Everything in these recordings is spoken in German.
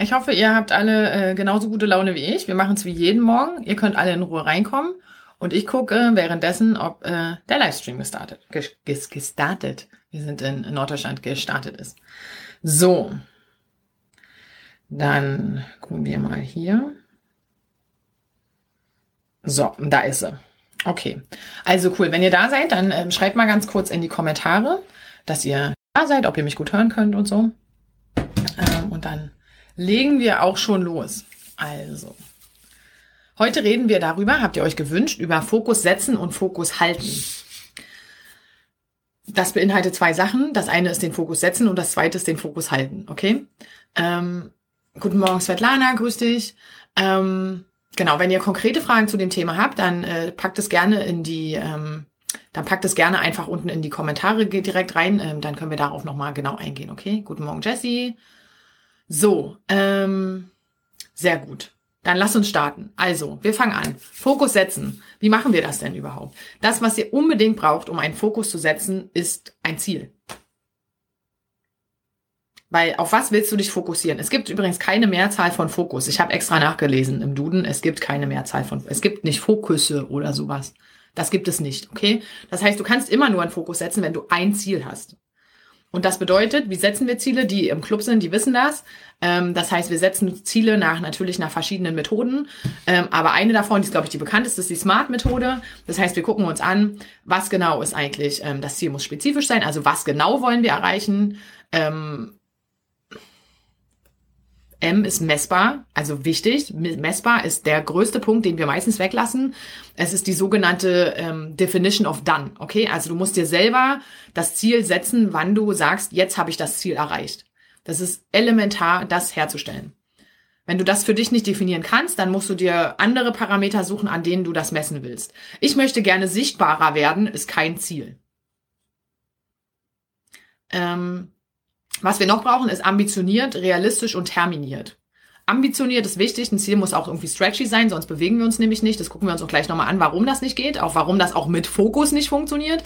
Ich hoffe, ihr habt alle äh, genauso gute Laune wie ich. Wir machen es wie jeden Morgen. Ihr könnt alle in Ruhe reinkommen. Und ich gucke währenddessen, ob äh, der Livestream gestartet, ges gestartet, wir sind in Norddeutschland, gestartet ist. So. Dann gucken wir mal hier. So, da ist sie. Okay. Also cool. Wenn ihr da seid, dann ähm, schreibt mal ganz kurz in die Kommentare, dass ihr da seid, ob ihr mich gut hören könnt und so. Ähm, und dann legen wir auch schon los. Also, heute reden wir darüber, habt ihr euch gewünscht, über Fokus setzen und Fokus halten. Das beinhaltet zwei Sachen. Das eine ist den Fokus setzen und das zweite ist den Fokus halten. Okay? Ähm, guten Morgen, Svetlana, grüß dich. Ähm, genau, wenn ihr konkrete Fragen zu dem Thema habt, dann äh, packt es gerne in die, ähm, dann packt es gerne einfach unten in die Kommentare direkt rein. Ähm, dann können wir darauf nochmal genau eingehen. Okay? Guten Morgen, Jessie. So, ähm, sehr gut. Dann lass uns starten. Also, wir fangen an. Fokus setzen. Wie machen wir das denn überhaupt? Das, was ihr unbedingt braucht, um einen Fokus zu setzen, ist ein Ziel. Weil auf was willst du dich fokussieren? Es gibt übrigens keine Mehrzahl von Fokus. Ich habe extra nachgelesen im Duden. Es gibt keine Mehrzahl von. Es gibt nicht Fokusse oder sowas. Das gibt es nicht. Okay? Das heißt, du kannst immer nur einen Fokus setzen, wenn du ein Ziel hast. Und das bedeutet, wie setzen wir Ziele? Die im Club sind, die wissen das. Ähm, das heißt, wir setzen Ziele nach natürlich nach verschiedenen Methoden. Ähm, aber eine davon, die ist, glaube ich, die bekannteste, ist die SMART-Methode. Das heißt, wir gucken uns an, was genau ist eigentlich, ähm, das Ziel muss spezifisch sein, also was genau wollen wir erreichen. Ähm, M ist messbar, also wichtig. Messbar ist der größte Punkt, den wir meistens weglassen. Es ist die sogenannte ähm, Definition of Done. Okay, also du musst dir selber das Ziel setzen, wann du sagst, jetzt habe ich das Ziel erreicht. Das ist elementar, das herzustellen. Wenn du das für dich nicht definieren kannst, dann musst du dir andere Parameter suchen, an denen du das messen willst. Ich möchte gerne sichtbarer werden, ist kein Ziel. Ähm, was wir noch brauchen, ist ambitioniert, realistisch und terminiert. Ambitioniert ist wichtig, ein Ziel muss auch irgendwie stretchy sein, sonst bewegen wir uns nämlich nicht. Das gucken wir uns auch gleich nochmal an, warum das nicht geht, auch warum das auch mit Fokus nicht funktioniert.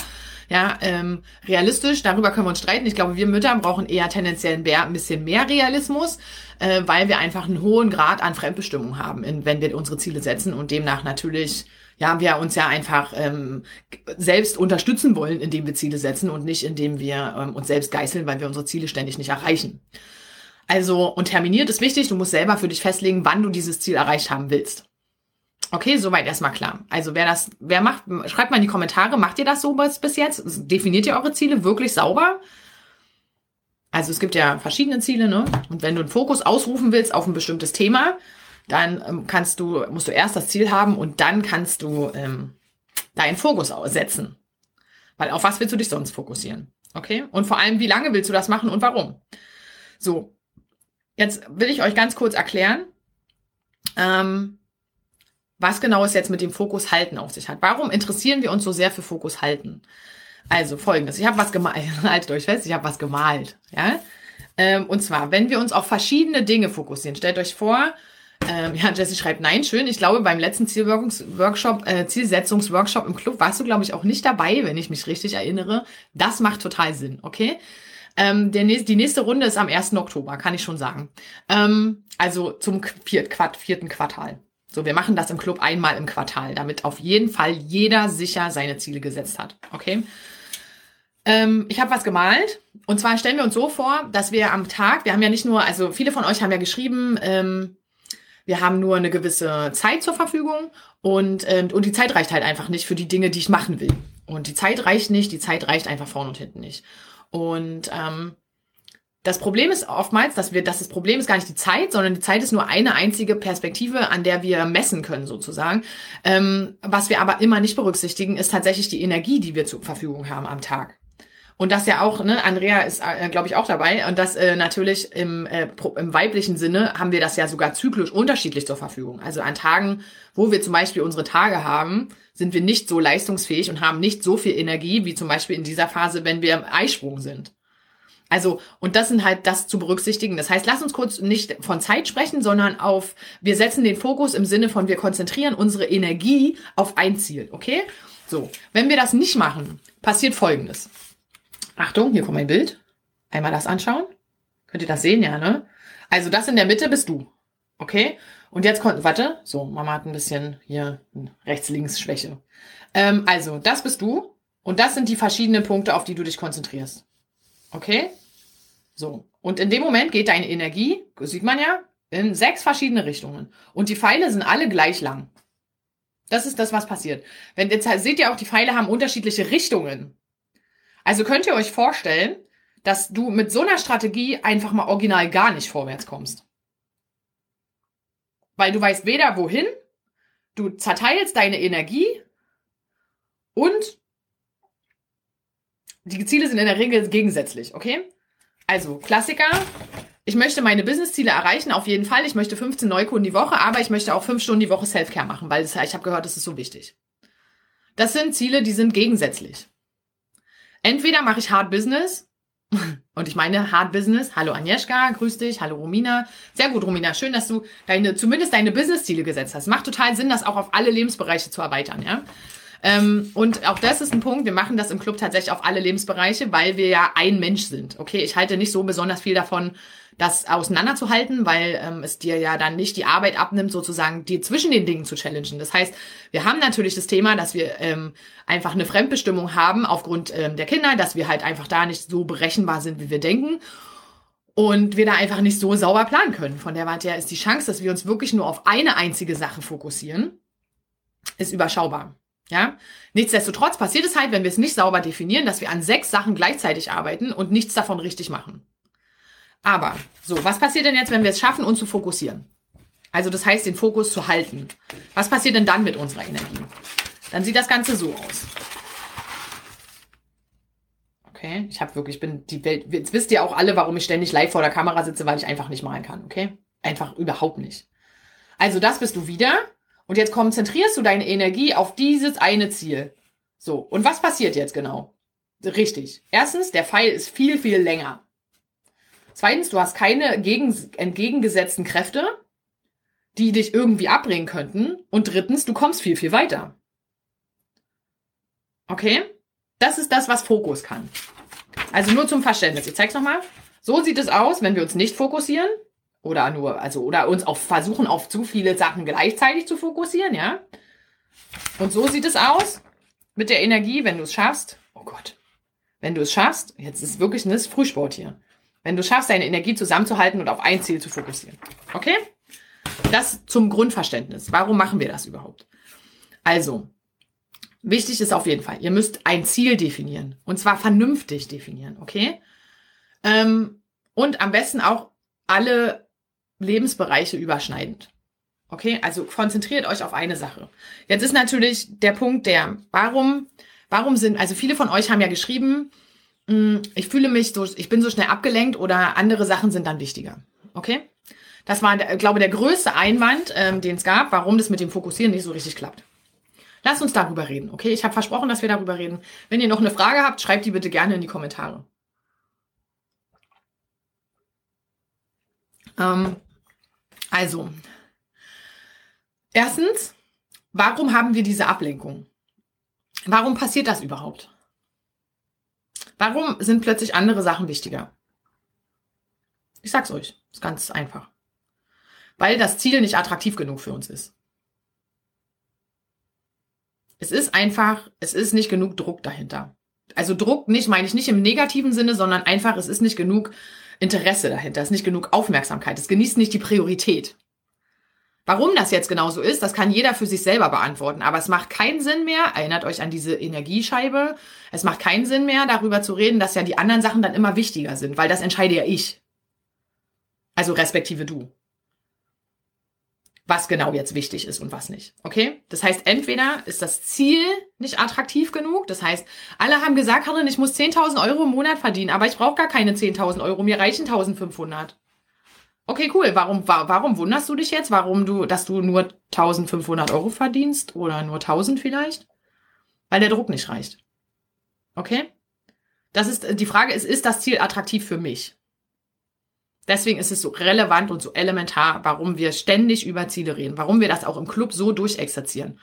Ja, ähm, realistisch, darüber können wir uns streiten. Ich glaube, wir Mütter brauchen eher tendenziell ein bisschen mehr Realismus, äh, weil wir einfach einen hohen Grad an Fremdbestimmung haben, wenn wir unsere Ziele setzen und demnach natürlich ja, wir uns ja einfach ähm, selbst unterstützen wollen, indem wir Ziele setzen und nicht indem wir ähm, uns selbst geißeln, weil wir unsere Ziele ständig nicht erreichen. Also, und terminiert ist wichtig, du musst selber für dich festlegen, wann du dieses Ziel erreicht haben willst. Okay, soweit erstmal klar. Also wer das, wer macht, schreibt mal in die Kommentare, macht ihr das so bis jetzt? Definiert ihr eure Ziele wirklich sauber? Also es gibt ja verschiedene Ziele, ne? Und wenn du einen Fokus ausrufen willst auf ein bestimmtes Thema, dann ähm, kannst du, musst du erst das Ziel haben und dann kannst du ähm, deinen Fokus setzen. Weil auf was willst du dich sonst fokussieren? Okay? Und vor allem, wie lange willst du das machen und warum? So, jetzt will ich euch ganz kurz erklären, ähm, was genau es jetzt mit dem Fokus halten auf sich hat. Warum interessieren wir uns so sehr für Fokus halten? Also folgendes, ich habe was gemalt, haltet euch fest, ich habe was gemalt. Ja? Ähm, und zwar, wenn wir uns auf verschiedene Dinge fokussieren, stellt euch vor, ähm, ja, Jesse schreibt, nein, schön. Ich glaube, beim letzten Zielworkshop, äh, Zielsetzungsworkshop im Club warst du, glaube ich, auch nicht dabei, wenn ich mich richtig erinnere. Das macht total Sinn, okay? Ähm, der, die nächste Runde ist am 1. Oktober, kann ich schon sagen. Ähm, also zum viert, Quart, vierten Quartal. So, wir machen das im Club einmal im Quartal, damit auf jeden Fall jeder sicher seine Ziele gesetzt hat. Okay? Ähm, ich habe was gemalt. Und zwar stellen wir uns so vor, dass wir am Tag, wir haben ja nicht nur, also viele von euch haben ja geschrieben, ähm, wir haben nur eine gewisse Zeit zur Verfügung und, äh, und die Zeit reicht halt einfach nicht für die Dinge, die ich machen will. Und die Zeit reicht nicht, die Zeit reicht einfach vorne und hinten nicht. Und ähm, das Problem ist oftmals, dass wir, dass das Problem ist gar nicht die Zeit, sondern die Zeit ist nur eine einzige Perspektive, an der wir messen können sozusagen. Ähm, was wir aber immer nicht berücksichtigen, ist tatsächlich die Energie, die wir zur Verfügung haben am Tag. Und das ja auch, ne, Andrea ist, äh, glaube ich, auch dabei. Und das äh, natürlich im, äh, im weiblichen Sinne haben wir das ja sogar zyklisch unterschiedlich zur Verfügung. Also an Tagen, wo wir zum Beispiel unsere Tage haben, sind wir nicht so leistungsfähig und haben nicht so viel Energie wie zum Beispiel in dieser Phase, wenn wir im Eisprung sind. Also, und das sind halt das zu berücksichtigen. Das heißt, lass uns kurz nicht von Zeit sprechen, sondern auf, wir setzen den Fokus im Sinne von, wir konzentrieren unsere Energie auf ein Ziel, okay? So, wenn wir das nicht machen, passiert Folgendes. Achtung, hier kommt mein Bild. Einmal das anschauen. Könnt ihr das sehen, ja, ne? Also das in der Mitte bist du. Okay? Und jetzt kommt, warte, so, Mama hat ein bisschen hier rechts-links-Schwäche. Ähm, also, das bist du. Und das sind die verschiedenen Punkte, auf die du dich konzentrierst. Okay? So. Und in dem Moment geht deine Energie, sieht man ja, in sechs verschiedene Richtungen. Und die Pfeile sind alle gleich lang. Das ist das, was passiert. Wenn jetzt seht ihr auch, die Pfeile haben unterschiedliche Richtungen. Also könnt ihr euch vorstellen, dass du mit so einer Strategie einfach mal original gar nicht vorwärts kommst. Weil du weißt weder wohin, du zerteilst deine Energie und die Ziele sind in der Regel gegensätzlich, okay? Also, Klassiker. Ich möchte meine Business-Ziele erreichen, auf jeden Fall. Ich möchte 15 Neukunden die Woche, aber ich möchte auch 5 Stunden die Woche Self-Care machen, weil ich habe gehört, das ist so wichtig. Das sind Ziele, die sind gegensätzlich. Entweder mache ich Hard Business, und ich meine Hard Business. Hallo Agnieszka, grüß dich. Hallo Romina. Sehr gut, Romina. Schön, dass du deine, zumindest deine Business-Ziele gesetzt hast. Macht total Sinn, das auch auf alle Lebensbereiche zu erweitern, ja. Ähm, und auch das ist ein Punkt. Wir machen das im Club tatsächlich auf alle Lebensbereiche, weil wir ja ein Mensch sind. Okay, ich halte nicht so besonders viel davon, das auseinanderzuhalten, weil ähm, es dir ja dann nicht die Arbeit abnimmt, sozusagen dir zwischen den Dingen zu challengen. Das heißt, wir haben natürlich das Thema, dass wir ähm, einfach eine Fremdbestimmung haben aufgrund ähm, der Kinder, dass wir halt einfach da nicht so berechenbar sind, wie wir denken. Und wir da einfach nicht so sauber planen können. Von der Warte her ist die Chance, dass wir uns wirklich nur auf eine einzige Sache fokussieren, ist überschaubar. Ja, nichtsdestotrotz passiert es halt, wenn wir es nicht sauber definieren, dass wir an sechs Sachen gleichzeitig arbeiten und nichts davon richtig machen. Aber, so, was passiert denn jetzt, wenn wir es schaffen, uns zu fokussieren? Also das heißt, den Fokus zu halten. Was passiert denn dann mit unserer Energie? Dann sieht das Ganze so aus. Okay, ich habe wirklich, bin die Welt, jetzt wisst ihr auch alle, warum ich ständig live vor der Kamera sitze, weil ich einfach nicht malen kann, okay? Einfach überhaupt nicht. Also das bist du wieder. Und jetzt konzentrierst du deine Energie auf dieses eine Ziel. So, und was passiert jetzt genau? Richtig. Erstens, der Pfeil ist viel, viel länger. Zweitens, du hast keine gegen, entgegengesetzten Kräfte, die dich irgendwie abbringen könnten. Und drittens, du kommst viel, viel weiter. Okay? Das ist das, was Fokus kann. Also nur zum Verständnis. Ich zeig's nochmal. So sieht es aus, wenn wir uns nicht fokussieren. Oder nur, also, oder uns auf versuchen, auf zu viele Sachen gleichzeitig zu fokussieren, ja? Und so sieht es aus mit der Energie, wenn du es schaffst. Oh Gott. Wenn du es schaffst, jetzt ist wirklich ein Frühsport hier. Wenn du schaffst, deine Energie zusammenzuhalten und auf ein Ziel zu fokussieren. Okay? Das zum Grundverständnis. Warum machen wir das überhaupt? Also, wichtig ist auf jeden Fall, ihr müsst ein Ziel definieren. Und zwar vernünftig definieren, okay? Ähm, und am besten auch alle Lebensbereiche überschneidend. Okay, also konzentriert euch auf eine Sache. Jetzt ist natürlich der Punkt der, warum, warum sind, also viele von euch haben ja geschrieben, ich fühle mich so, ich bin so schnell abgelenkt oder andere Sachen sind dann wichtiger. Okay? Das war, glaube der größte Einwand, ähm, den es gab, warum das mit dem Fokussieren nicht so richtig klappt. Lasst uns darüber reden, okay? Ich habe versprochen, dass wir darüber reden. Wenn ihr noch eine Frage habt, schreibt die bitte gerne in die Kommentare. Ähm, also, erstens, warum haben wir diese Ablenkung? Warum passiert das überhaupt? Warum sind plötzlich andere Sachen wichtiger? Ich sag's euch, ist ganz einfach. Weil das Ziel nicht attraktiv genug für uns ist. Es ist einfach, es ist nicht genug Druck dahinter. Also Druck nicht, meine ich nicht im negativen Sinne, sondern einfach, es ist nicht genug Interesse dahinter, es ist nicht genug Aufmerksamkeit, es genießt nicht die Priorität. Warum das jetzt genau so ist, das kann jeder für sich selber beantworten. Aber es macht keinen Sinn mehr, erinnert euch an diese Energiescheibe, es macht keinen Sinn mehr, darüber zu reden, dass ja die anderen Sachen dann immer wichtiger sind, weil das entscheide ja ich. Also respektive du. was genau jetzt wichtig ist und was nicht. Okay? Das heißt, entweder ist das Ziel nicht attraktiv genug. Das heißt, alle haben gesagt, Karin, ich muss 10.000 Euro im Monat verdienen, aber ich brauche gar keine 10.000 Euro, mir reichen 1.500. Okay, cool. Warum, warum wunderst du dich jetzt? Warum du, dass du nur 1.500 Euro verdienst oder nur 1.000 vielleicht? Weil der Druck nicht reicht. Okay? Das ist, die Frage ist, ist das Ziel attraktiv für mich? Deswegen ist es so relevant und so elementar, warum wir ständig über Ziele reden, warum wir das auch im Club so durchexerzieren.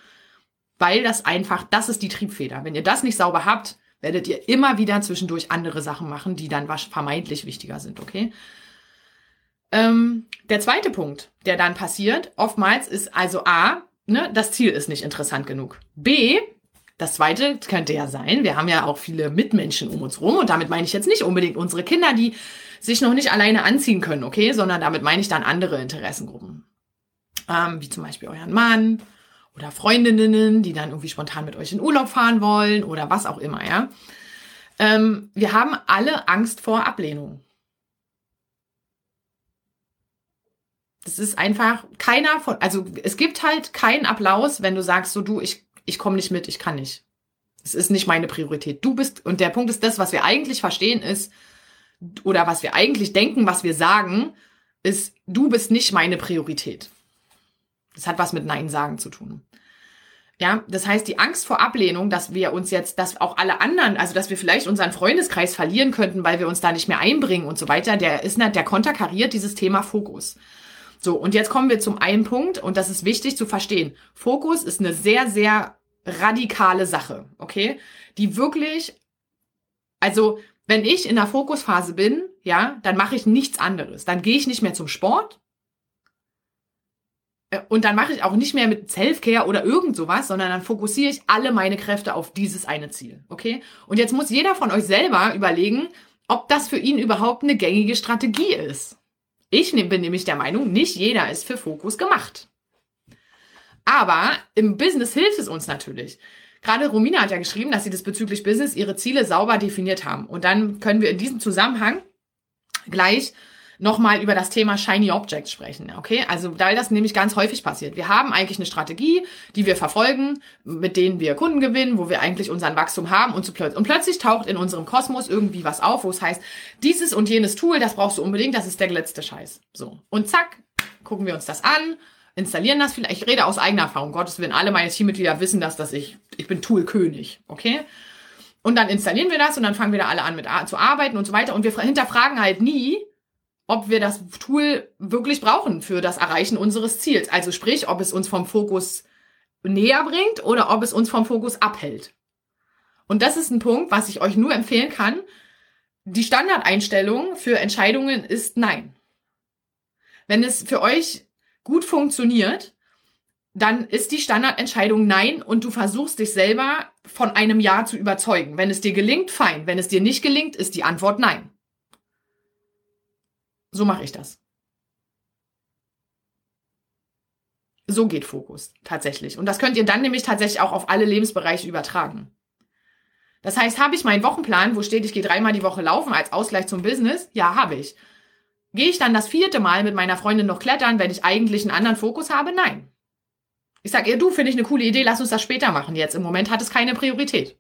Weil das einfach, das ist die Triebfeder. Wenn ihr das nicht sauber habt, werdet ihr immer wieder zwischendurch andere Sachen machen, die dann vermeintlich wichtiger sind, okay? Ähm, der zweite Punkt, der dann passiert, oftmals ist also A, ne, das Ziel ist nicht interessant genug. B, das zweite könnte ja sein, wir haben ja auch viele Mitmenschen um uns rum und damit meine ich jetzt nicht unbedingt unsere Kinder, die sich noch nicht alleine anziehen können, okay, sondern damit meine ich dann andere Interessengruppen. Ähm, wie zum Beispiel euren Mann oder Freundinnen, die dann irgendwie spontan mit euch in Urlaub fahren wollen oder was auch immer, ja. Ähm, wir haben alle Angst vor Ablehnung. Das ist einfach keiner von, also es gibt halt keinen Applaus, wenn du sagst, so du, ich, ich komme nicht mit, ich kann nicht. Es ist nicht meine Priorität. Du bist, und der Punkt ist das, was wir eigentlich verstehen, ist, oder was wir eigentlich denken, was wir sagen, ist, du bist nicht meine Priorität. Das hat was mit Nein sagen zu tun. Ja, das heißt, die Angst vor Ablehnung, dass wir uns jetzt, dass auch alle anderen, also dass wir vielleicht unseren Freundeskreis verlieren könnten, weil wir uns da nicht mehr einbringen und so weiter, der ist der konterkariert dieses Thema Fokus. So, und jetzt kommen wir zum einen Punkt, und das ist wichtig zu verstehen. Fokus ist eine sehr, sehr radikale Sache, okay? Die wirklich, also wenn ich in der Fokusphase bin, ja, dann mache ich nichts anderes. Dann gehe ich nicht mehr zum Sport. Äh, und dann mache ich auch nicht mehr mit Selfcare oder irgend sowas, sondern dann fokussiere ich alle meine Kräfte auf dieses eine Ziel. Okay? Und jetzt muss jeder von euch selber überlegen, ob das für ihn überhaupt eine gängige Strategie ist. Ich bin nämlich der Meinung, nicht jeder ist für Fokus gemacht. Aber im Business hilft es uns natürlich. Gerade Romina hat ja geschrieben, dass sie das bezüglich Business ihre Ziele sauber definiert haben. Und dann können wir in diesem Zusammenhang gleich nochmal über das Thema Shiny Objects sprechen. Okay, also weil das nämlich ganz häufig passiert. Wir haben eigentlich eine Strategie, die wir verfolgen, mit denen wir Kunden gewinnen, wo wir eigentlich unseren Wachstum haben und, zu plötzlich, und plötzlich taucht in unserem Kosmos irgendwie was auf, wo es heißt, dieses und jenes Tool, das brauchst du unbedingt, das ist der letzte Scheiß. So. Und zack, gucken wir uns das an installieren das vielleicht. Ich rede aus eigener Erfahrung. Gottes Willen, alle meine Teammitglieder wissen das, dass ich, ich bin Tool-König, okay? Und dann installieren wir das und dann fangen wir da alle an mit zu arbeiten und so weiter. Und wir hinterfragen halt nie, ob wir das Tool wirklich brauchen für das Erreichen unseres Ziels. Also sprich, ob es uns vom Fokus näher bringt oder ob es uns vom Fokus abhält. Und das ist ein Punkt, was ich euch nur empfehlen kann. Die Standardeinstellung für Entscheidungen ist Nein. Wenn es für euch gut funktioniert, dann ist die Standardentscheidung Nein und du versuchst dich selber von einem Ja zu überzeugen. Wenn es dir gelingt, fein. Wenn es dir nicht gelingt, ist die Antwort Nein. So mache ich das. So geht Fokus tatsächlich. Und das könnt ihr dann nämlich tatsächlich auch auf alle Lebensbereiche übertragen. Das heißt, habe ich meinen Wochenplan, wo steht, ich gehe dreimal die Woche laufen als Ausgleich zum Business? Ja, habe ich. Gehe ich dann das vierte Mal mit meiner Freundin noch klettern, wenn ich eigentlich einen anderen Fokus habe? Nein. Ich sage ihr, du, finde ich eine coole Idee, lass uns das später machen jetzt. Im Moment hat es keine Priorität.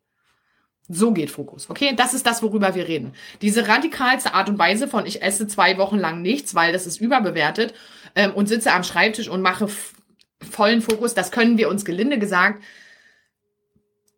So geht Fokus, okay? Das ist das, worüber wir reden. Diese radikalste Art und Weise von ich esse zwei Wochen lang nichts, weil das ist überbewertet ähm, und sitze am Schreibtisch und mache vollen Fokus, das können wir uns gelinde gesagt,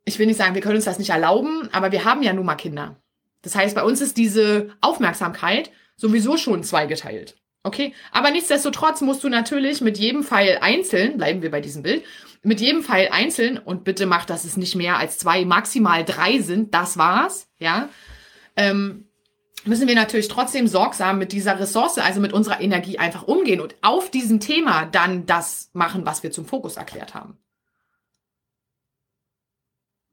ich will nicht sagen, wir können uns das nicht erlauben, aber wir haben ja nun mal Kinder. Das heißt, bei uns ist diese Aufmerksamkeit sowieso schon zweigeteilt. Okay? Aber nichtsdestotrotz musst du natürlich mit jedem Pfeil einzeln, bleiben wir bei diesem Bild, mit jedem Pfeil einzeln und bitte mach, dass es nicht mehr als zwei, maximal drei sind, das war's, ja, ähm, müssen wir natürlich trotzdem sorgsam mit dieser Ressource, also mit unserer Energie einfach umgehen und auf diesem Thema dann das machen, was wir zum Fokus erklärt haben.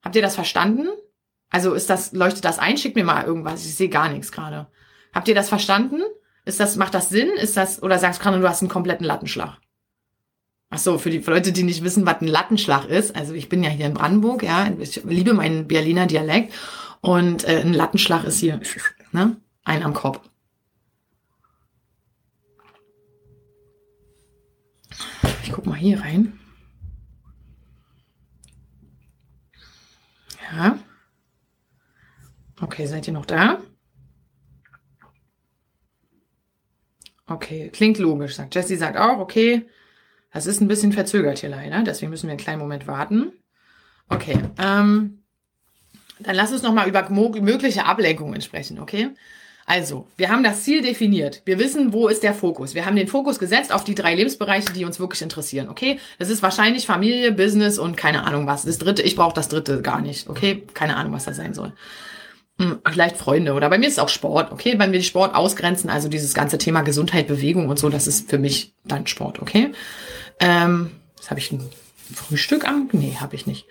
Habt ihr das verstanden? Also ist das, leuchtet das ein? Schickt mir mal irgendwas. Ich sehe gar nichts gerade. Habt ihr das verstanden? Ist das, macht das Sinn? Ist das, oder sagst du, du hast einen kompletten Lattenschlag? Ach so, für die Leute, die nicht wissen, was ein Lattenschlag ist. Also ich bin ja hier in Brandenburg, ja. Ich liebe meinen Berliner Dialekt. Und äh, ein Lattenschlag ist hier, ne? Ein am Kopf. Ich guck mal hier rein. Ja. Okay, seid ihr noch da? Okay, klingt logisch, sagt Jessie, sagt auch, okay, das ist ein bisschen verzögert hier leider, deswegen müssen wir einen kleinen Moment warten. Okay, ähm, dann lass uns nochmal über mögliche Ablenkungen sprechen, okay? Also, wir haben das Ziel definiert. Wir wissen, wo ist der Fokus. Wir haben den Fokus gesetzt auf die drei Lebensbereiche, die uns wirklich interessieren, okay? Das ist wahrscheinlich Familie, Business und keine Ahnung was. Das dritte, ich brauche das dritte gar nicht, okay? Keine Ahnung, was das sein soll. Hm, vielleicht Freunde oder bei mir ist es auch Sport, okay? Wenn wir Sport ausgrenzen, also dieses ganze Thema Gesundheit, Bewegung und so, das ist für mich dann Sport, okay? Ähm, das habe ich ein Frühstück an? Nee, habe ich nicht.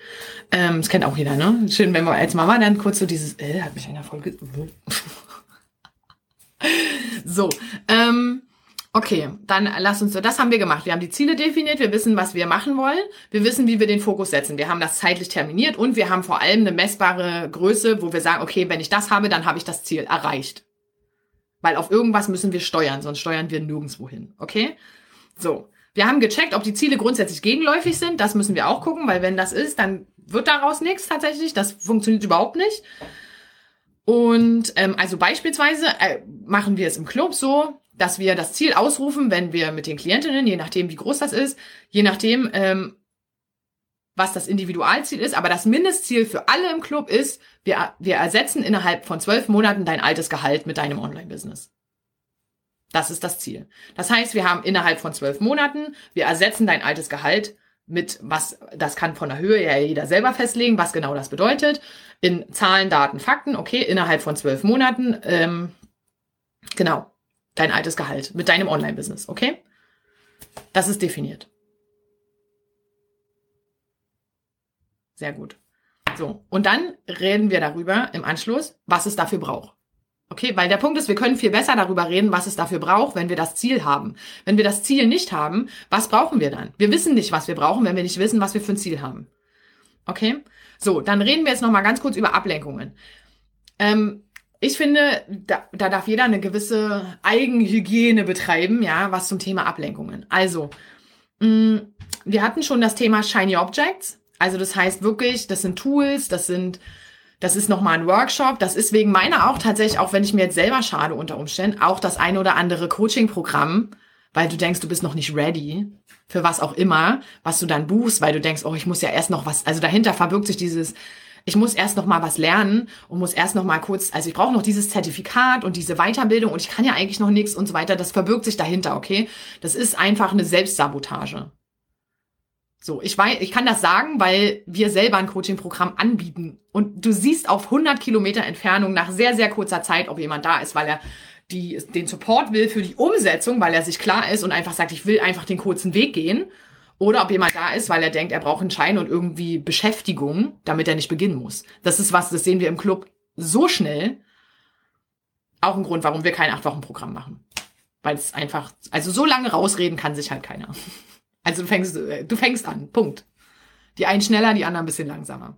Ähm, das kennt auch jeder, ne? Schön, wenn wir als Mama dann kurz so dieses, äh, hat mich einer voll So, ähm, okay, dann lass uns so, das haben wir gemacht. Wir haben die Ziele definiert, wir wissen, was wir machen wollen, wir wissen, wie wir den Fokus setzen. Wir haben das zeitlich terminiert und wir haben vor allem eine messbare Größe, wo wir sagen, okay, wenn ich das habe, dann habe ich das Ziel erreicht. Weil auf irgendwas müssen wir steuern, sonst steuern wir nirgendwo hin, okay? So. Wir haben gecheckt, ob die Ziele grundsätzlich gegenläufig sind. Das müssen wir auch gucken, weil wenn das ist, dann wird daraus nichts tatsächlich. Das funktioniert überhaupt nicht. Und ähm, also beispielsweise äh, machen wir es im Club so, dass wir das Ziel ausrufen, wenn wir mit den Klientinnen, je nachdem wie groß das ist, je nachdem, ähm, was das Individualziel ist, aber das Mindestziel für alle im Club ist, wir, wir ersetzen innerhalb von zwölf Monaten dein altes Gehalt mit deinem Online-Business. Das ist das Ziel. Das heißt, wir haben innerhalb von zwölf Monaten, wir ersetzen dein altes Gehalt mit was, das kann von der Höhe ja jeder selber festlegen, was genau das bedeutet. In Zahlen, Daten, Fakten, okay, innerhalb von zwölf Monaten, ähm, genau, dein altes Gehalt mit deinem Online-Business, okay? Das ist definiert. Sehr gut. So, und dann reden wir darüber im Anschluss, was es dafür braucht. Okay, weil der Punkt ist, wir können viel besser darüber reden, was es dafür braucht, wenn wir das Ziel haben. Wenn wir das Ziel nicht haben, was brauchen wir dann? Wir wissen nicht, was wir brauchen, wenn wir nicht wissen, was wir für ein Ziel haben. Okay? So, dann reden wir jetzt nochmal ganz kurz über Ablenkungen. Ähm, ich finde, da, da darf jeder eine gewisse Eigenhygiene betreiben, ja, was zum Thema Ablenkungen. Also, mh, mm, wir hatten schon das Thema Shiny Objects. Also das heißt wirklich, das sind Tools, das sind das ist nochmal ein Workshop. Das ist wegen meiner auch tatsächlich, auch wenn ich mir jetzt selber schade unter Umständen, auch das ein oder andere Coaching-Programm, weil du denkst, du bist noch nicht ready für was auch immer, was du dann buchst, weil du denkst, oh, ich muss ja erst noch was, also dahinter verbirgt sich dieses, ich muss erst noch mal was lernen und muss erst noch mal kurz, also ich brauche noch dieses Zertifikat und diese Weiterbildung und ich kann ja eigentlich noch nichts und so weiter. Das verbirgt sich dahinter, okay? Das ist einfach eine Selbstsabotage. So, ich weiß, ich kann das sagen, weil wir selber ein Coaching-Programm anbieten. Und du siehst auf 100 Kilometer Entfernung nach sehr, sehr kurzer Zeit, ob jemand da ist, weil er die, den Support will für die Umsetzung, weil er sich klar ist und einfach sagt, ich will einfach den kurzen Weg gehen. Oder ob jemand da ist, weil er denkt, er braucht einen Schein und irgendwie Beschäftigung, damit er nicht beginnen muss. Das ist was, das sehen wir im Club so schnell. Auch ein Grund, warum wir kein Acht-Wochen-Programm machen. Weil es einfach, also so lange rausreden kann sich halt keiner. Also du fängst, äh, du fängst an. Punkt. Die einen schneller, die anderen ein bisschen langsamer.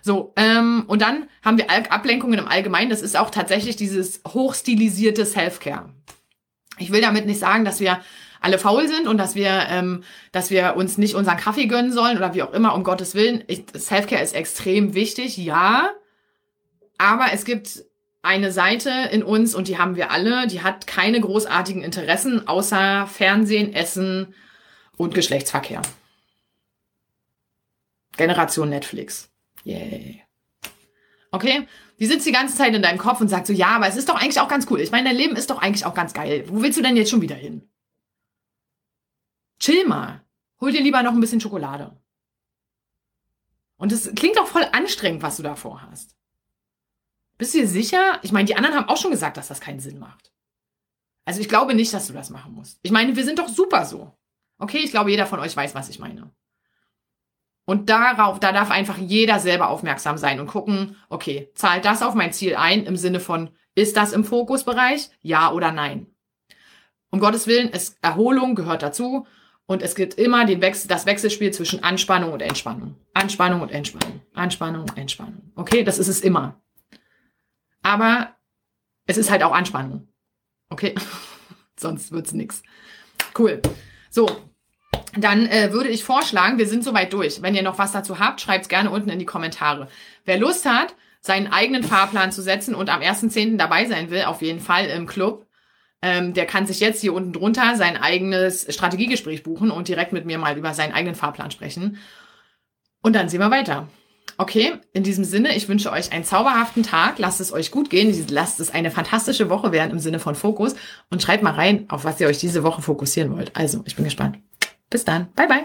So, ähm, und dann haben wir Ablenkungen im Allgemeinen. Das ist auch tatsächlich dieses hochstilisierte Self-Care. Ich will damit nicht sagen, dass wir alle faul sind und dass wir, ähm, dass wir uns nicht unseren Kaffee gönnen sollen oder wie auch immer, um Gottes Willen. Self-Care ist extrem wichtig, ja. Aber es gibt eine Seite in uns und die haben wir alle, die hat keine großartigen Interessen außer Fernsehen, Essen, und Geschlechtsverkehr. Generation Netflix. Yay. Okay? Die sitzt die ganze Zeit in deinem Kopf und sagt so, ja, aber es ist doch eigentlich auch ganz cool. Ich meine, dein Leben ist doch eigentlich auch ganz geil. Wo willst du denn jetzt schon wieder hin? Chill mal. Hol dir lieber noch ein bisschen Schokolade. Und es klingt auch voll anstrengend, was du davor hast. Bist du dir sicher? Ich meine, die anderen haben auch schon gesagt, dass das keinen Sinn macht. Also ich glaube nicht, dass du das machen musst. Ich meine, wir sind doch super so. Okay, ich glaube, jeder von euch weiß, was ich meine. Und darauf, da darf einfach jeder selber aufmerksam sein und gucken, okay, zahlt das auf mein Ziel ein im Sinne von, ist das im Fokusbereich? Ja oder nein? Um Gottes Willen, es, Erholung gehört dazu und es gibt immer den Wechsel, das Wechselspiel zwischen Anspannung und Entspannung. Anspannung und Entspannung. Anspannung und Entspannung. Okay, das ist es immer. Aber es ist halt auch Anspannung. Okay? Sonst wird's nix. Cool. So, dann äh, würde ich vorschlagen, wir sind soweit durch. Wenn ihr noch was dazu habt, schreibt es gerne unten in die Kommentare. Wer Lust hat, seinen eigenen Fahrplan zu setzen und am 1.10. dabei sein will, auf jeden Fall im Club, ähm, der kann sich jetzt hier unten drunter sein eigenes Strategiegespräch buchen und direkt mit mir mal über seinen eigenen Fahrplan sprechen. Und dann sehen wir weiter. Okay, in diesem Sinne, ich wünsche euch einen zauberhaften Tag. Lasst es euch gut gehen. Lasst es eine fantastische Woche werden im Sinne von Fokus. Und schreibt mal rein, auf was ihr euch diese Woche fokussieren wollt. Also, ich bin gespannt. Bis dann. Bye, bye.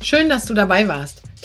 Schön, dass du dabei warst.